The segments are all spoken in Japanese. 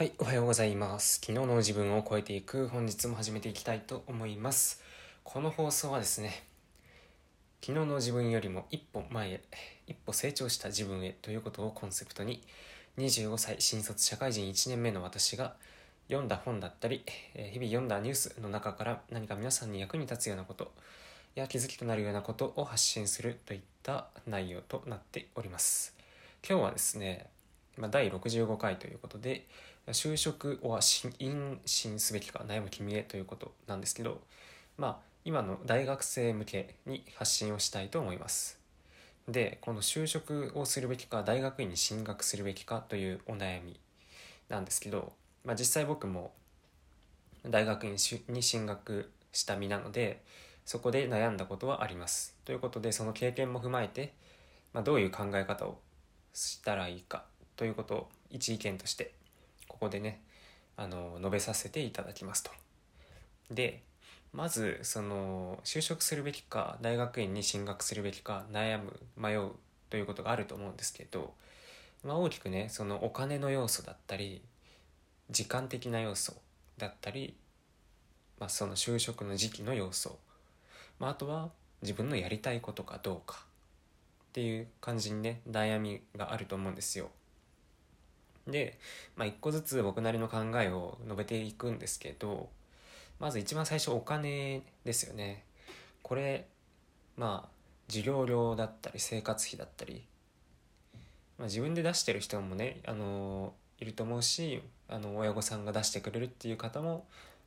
はい、おはようございます。昨日の自分を超えていく本日も始めていきたいと思います。この放送はですね、昨日の自分よりも一歩前へ、一歩成長した自分へということをコンセプトに、25歳新卒社会人1年目の私が読んだ本だったり、日々読んだニュースの中から何か皆さんに役に立つようなことや気づきとなるようなことを発信するといった内容となっております。今日はですね、ま、第65回ということで、就職は妊娠すべきか悩む君へということなんですけど、まあ、今の大学生向けに発信をしたいと思います。で、この就職をするべきか、大学院に進学するべきかというお悩みなんですけど、まあ、実際僕も大学院に進学した身なので、そこで悩んだことはあります。ということで、その経験も踏まえて、まあ、どういう考え方をしたらいいかということを一意見としてここでねあの述べさせていただきますと。でまずその就職するべきか大学院に進学するべきか悩む迷うということがあると思うんですけど、まあ、大きくねそのお金の要素だったり時間的な要素だったり、まあ、その就職の時期の要素、まあ、あとは自分のやりたいことかどうかっていう感じにね悩みがあると思うんですよ。で、まあ、一個ずつ僕なりの考えを述べていくんですけどまず一番最初お金ですよね。これまあ授業料だったり生活費だったり、まあ、自分で出してる人もねあのいると思うしあの親御さんが出してくれるっていう方も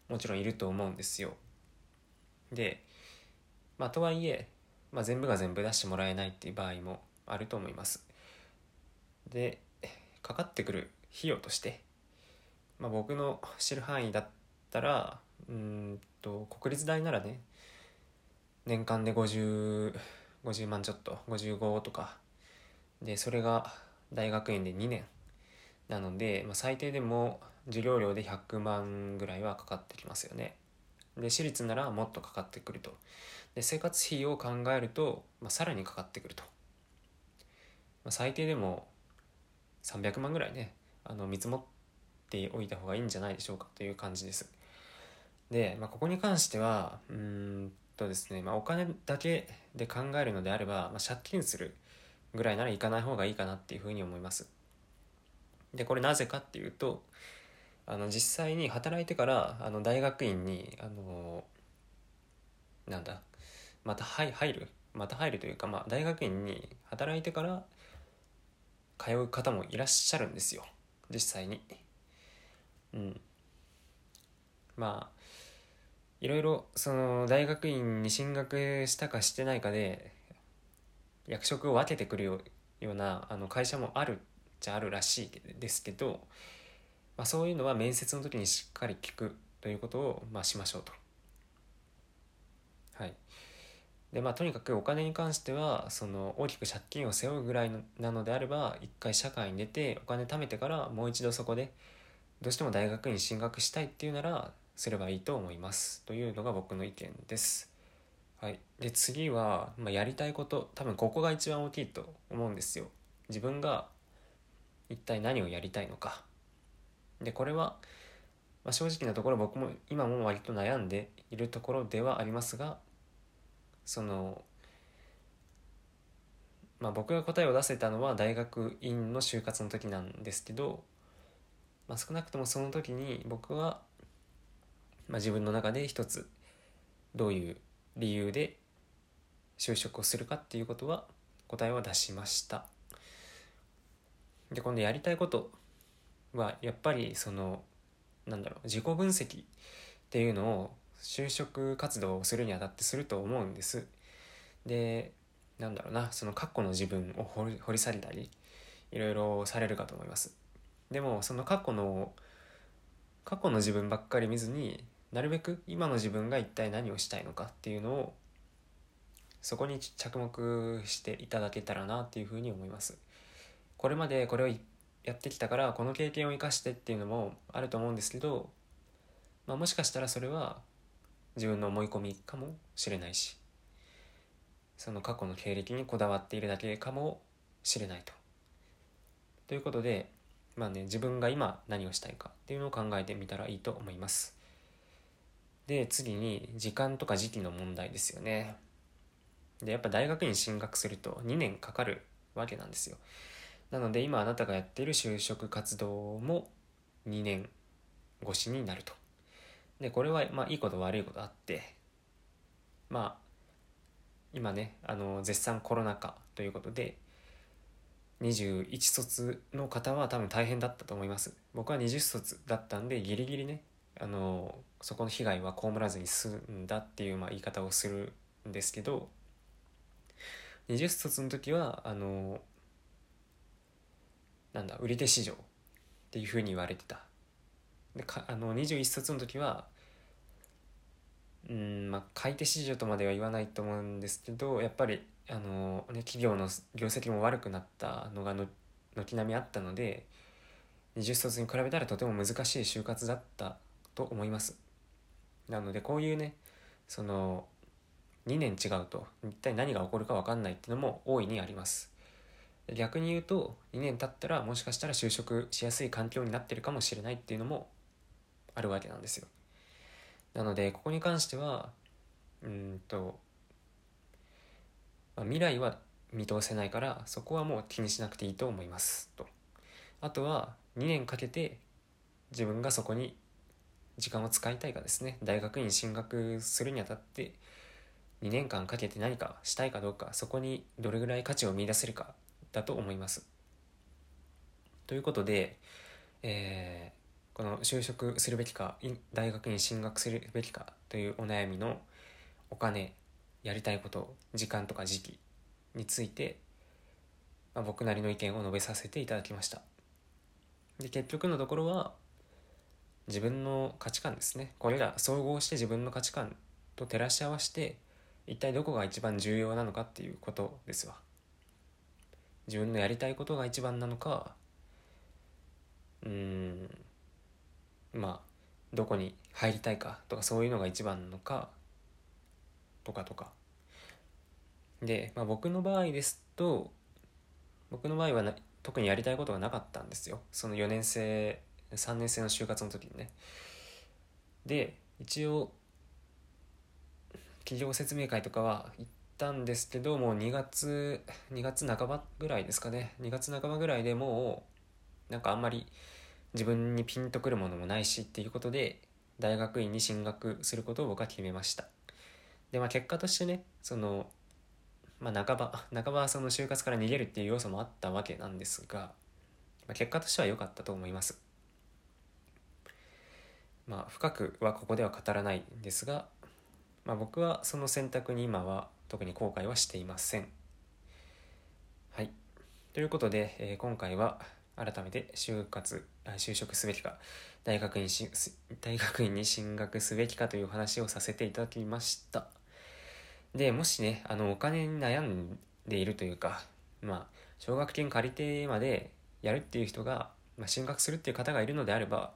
もちろんいると思うんですよ。でまあとはいえ、まあ、全部が全部出してもらえないっていう場合もあると思います。でかかってくる費用として、まあ、僕の知る範囲だったらうんと国立大ならね年間で50 50万ちょっと55とか。でそれが大学院で2年なので、まあ、最低でも授業料で100万ぐらいはかかってきますよね。で私立ならもっとかかってくると。で生活費を考えると、まあ、さらにかかってくると、まあ、最低でも300万ぐらいねあの見積もっておいた方がいいんじゃないでしょうかという感じです。で、まあ、ここに関してはうんとですね、まあ、お金だけで考えるのであれば、まあ、借金するぐらいなら行かない方がいいかなっていうふうに思います。でこれなぜかっていうとあの実際に働いてからあの大学院にあのなんだまた入るまた入るというか、まあ、大学院に働いてから通う方もいらっしゃるんですよ。実際に。うん。まあいろいろその大学院に進学したかしてないかで役職を分けてくるようなあの会社もあるっちゃあるらしいですけど、まあ、そういうのは面接の時にしっかり聞くということを、まあ、しましょうと。はい。でまあとにかくお金に関してはその大きく借金を背負うぐらいなのであれば一回社会に出てお金貯めてからもう一度そこでどうしても大学に進学したいっていうならすればいいと思いますというのが僕の意見です。はい、で次は、まあ、やりたいこと多分ここが一番大きいと思うんですよ。自分が一体何をやりたいのか。でこれは、まあ、正直なところ僕も今も割と悩んでいるところではありますがそのまあ僕が答えを出せたのは大学院の就活の時なんですけど、まあ、少なくともその時に僕は、まあ、自分の中で一つどういう理由で就職をするかっていうことは答えを出しました。で今度やりたいことはやっぱりそのなんだろう自己分析っていうのを就職活動をするにあたってすると思うんです。でなんだろうなその過去の自分を掘り掘り下げたりいろいろされるかと思います。でもその過去の過去の自分ばっかり見ずになるべく今の自分が一体何をしたいのかっていうのをそこに着目していただけたらなっていうふうに思います。これまでこれをやってきたからこの経験を生かしてっていうのもあると思うんですけど、まあ、もしかしたらそれは自分の思い込みかもしれないしその過去の経歴にこだわっているだけかもしれないと。ということでまあね自分が今何をしたいかっていうのを考えてみたらいいと思います。で次に時間とか時期の問題ですよね。でやっぱ大学に進学すると2年かかるわけなんですよ。なので今あなたがやっている就職活動も2年越しになると。でこれはまあいいこと悪いことあってまあ今ねあの絶賛コロナ禍ということで21卒の方は多分大変だったと思います。僕は20卒だったんでギリギリねあのそこの被害は被らずに済んだっていうまあ言い方をするんですけど20卒の時はあのなんだ売り手市場っていうふうに言われてた。でかあの21卒の時はうんまあ買い手市場とまでは言わないと思うんですけどやっぱりあの、ね、企業の業績も悪くなったのが軒並みあったので20卒に比べたらとても難しい就活だったと思います。なのでこういうねその2年違うと一体何が起こるか分かんないっていうのも大いにあります。逆に言うと2年経ったらもしかしたら就職しやすい環境になってるかもしれないっていうのもあるわけなんですよ。なのでここに関してはうんと、まあ、未来は見通せないからそこはもう気にしなくていいと思います。と。あとは2年かけて自分がそこに時間を使いたいかですね。大学院進学するにあたって2年間かけて何かしたいかどうかそこにどれぐらい価値を見出せるかだと思います。ということで、えーこの就職するべきか大学に進学するべきかというお悩みのお金やりたいこと時間とか時期について、まあ、僕なりの意見を述べさせていただきました。で結局のところは自分の価値観ですね。これら総合して自分の価値観と照らし合わせて一体どこが一番重要なのかっていうことですわ。自分のやりたいことが一番なのかうんまあどこに入りたいかとかそういうのが一番のかとかとか。で、まあ、僕の場合ですと僕の場合は特にやりたいことがなかったんですよ。その4年生3年生の就活の時にね。で一応企業説明会とかは行ったんですけどもう2月2月半ばぐらいですかね。2月半ばぐらいでもうなんかあんまり自分にピンとくるものもないしっていうことで大学院に進学することを僕は決めました。でまあ結果としてねそのまあ半ば半ばその就活から逃げるっていう要素もあったわけなんですが、まあ、結果としては良かったと思います。まあ深くはここでは語らないんですが、まあ、僕はその選択に今は特に後悔はしていません。はい。ということで、えー、今回は改めて就活就職すべきか大学院し大学院に進学すべきかという話をさせていただきました。でもしねあのお金に悩んでいるというかまあ奨学金借りてまでやるっていう人が、まあ、進学するっていう方がいるのであれば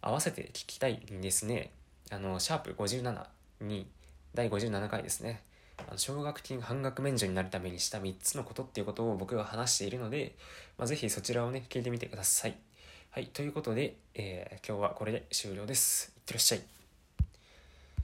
合わせて聞きたいんですね。あのシャープ57に第57回ですね。あの奨学金半額免除になるためにした3つのことっていうことを僕が話しているので、まあ、ぜひそちらをね聞いてみてください。はいということで、えー、今日はこれで終了です。いってらっしゃい。